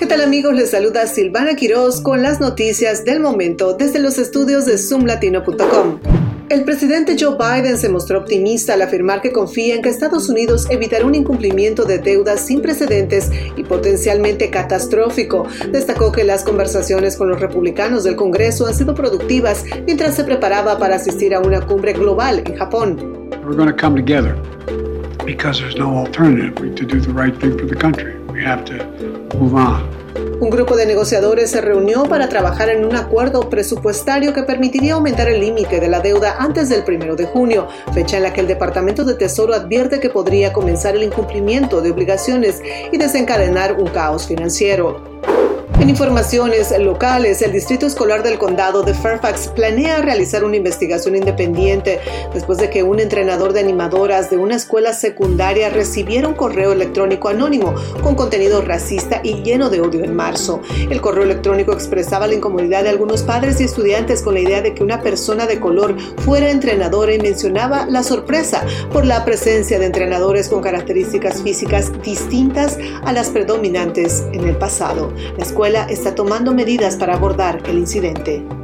¿Qué tal amigos? Les saluda Silvana Quiroz con las noticias del momento desde los estudios de zoomlatino.com. El presidente Joe Biden se mostró optimista al afirmar que confía en que Estados Unidos evitará un incumplimiento de deudas sin precedentes y potencialmente catastrófico. Destacó que las conversaciones con los republicanos del Congreso han sido productivas mientras se preparaba para asistir a una cumbre global en Japón. We're no alternative to do the right thing for the country. We have to move on. Un grupo de negociadores se reunió para trabajar en un acuerdo presupuestario que permitiría aumentar el límite de la deuda antes del 1 de junio, fecha en la que el Departamento de Tesoro advierte que podría comenzar el incumplimiento de obligaciones y desencadenar un caos financiero. En informaciones locales, el Distrito Escolar del Condado de Fairfax planea realizar una investigación independiente después de que un entrenador de animadoras de una escuela secundaria recibiera un correo electrónico anónimo con contenido racista y lleno de odio en marzo. El correo electrónico expresaba la incomodidad de algunos padres y estudiantes con la idea de que una persona de color fuera entrenadora y mencionaba la sorpresa por la presencia de entrenadores con características físicas distintas a las predominantes en el pasado. La escuela está tomando medidas para abordar el incidente.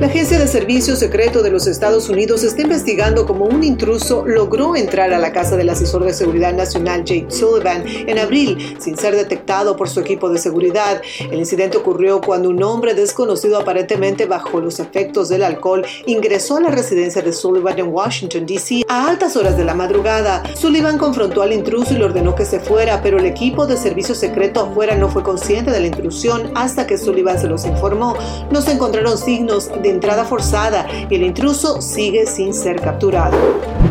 La Agencia de Servicio Secreto de los Estados Unidos está investigando cómo un intruso logró entrar a la casa del asesor de seguridad nacional Jake Sullivan en abril sin ser detectado por su equipo de seguridad. El incidente ocurrió cuando un hombre desconocido aparentemente bajo los efectos del alcohol ingresó a la residencia de Sullivan en Washington, D.C. a altas horas de la madrugada. Sullivan confrontó al intruso y le ordenó que se fuera, pero el equipo de servicio secreto afuera no fue consciente de la intrusión hasta que Sullivan se los informó. No se encontraron signos de entrada forzada y el intruso sigue sin ser capturado.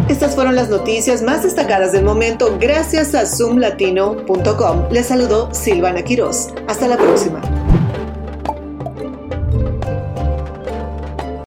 Estas fueron las noticias más destacadas del momento gracias a zoomlatino.com. Les saludó Silvana Quiroz. Hasta la próxima.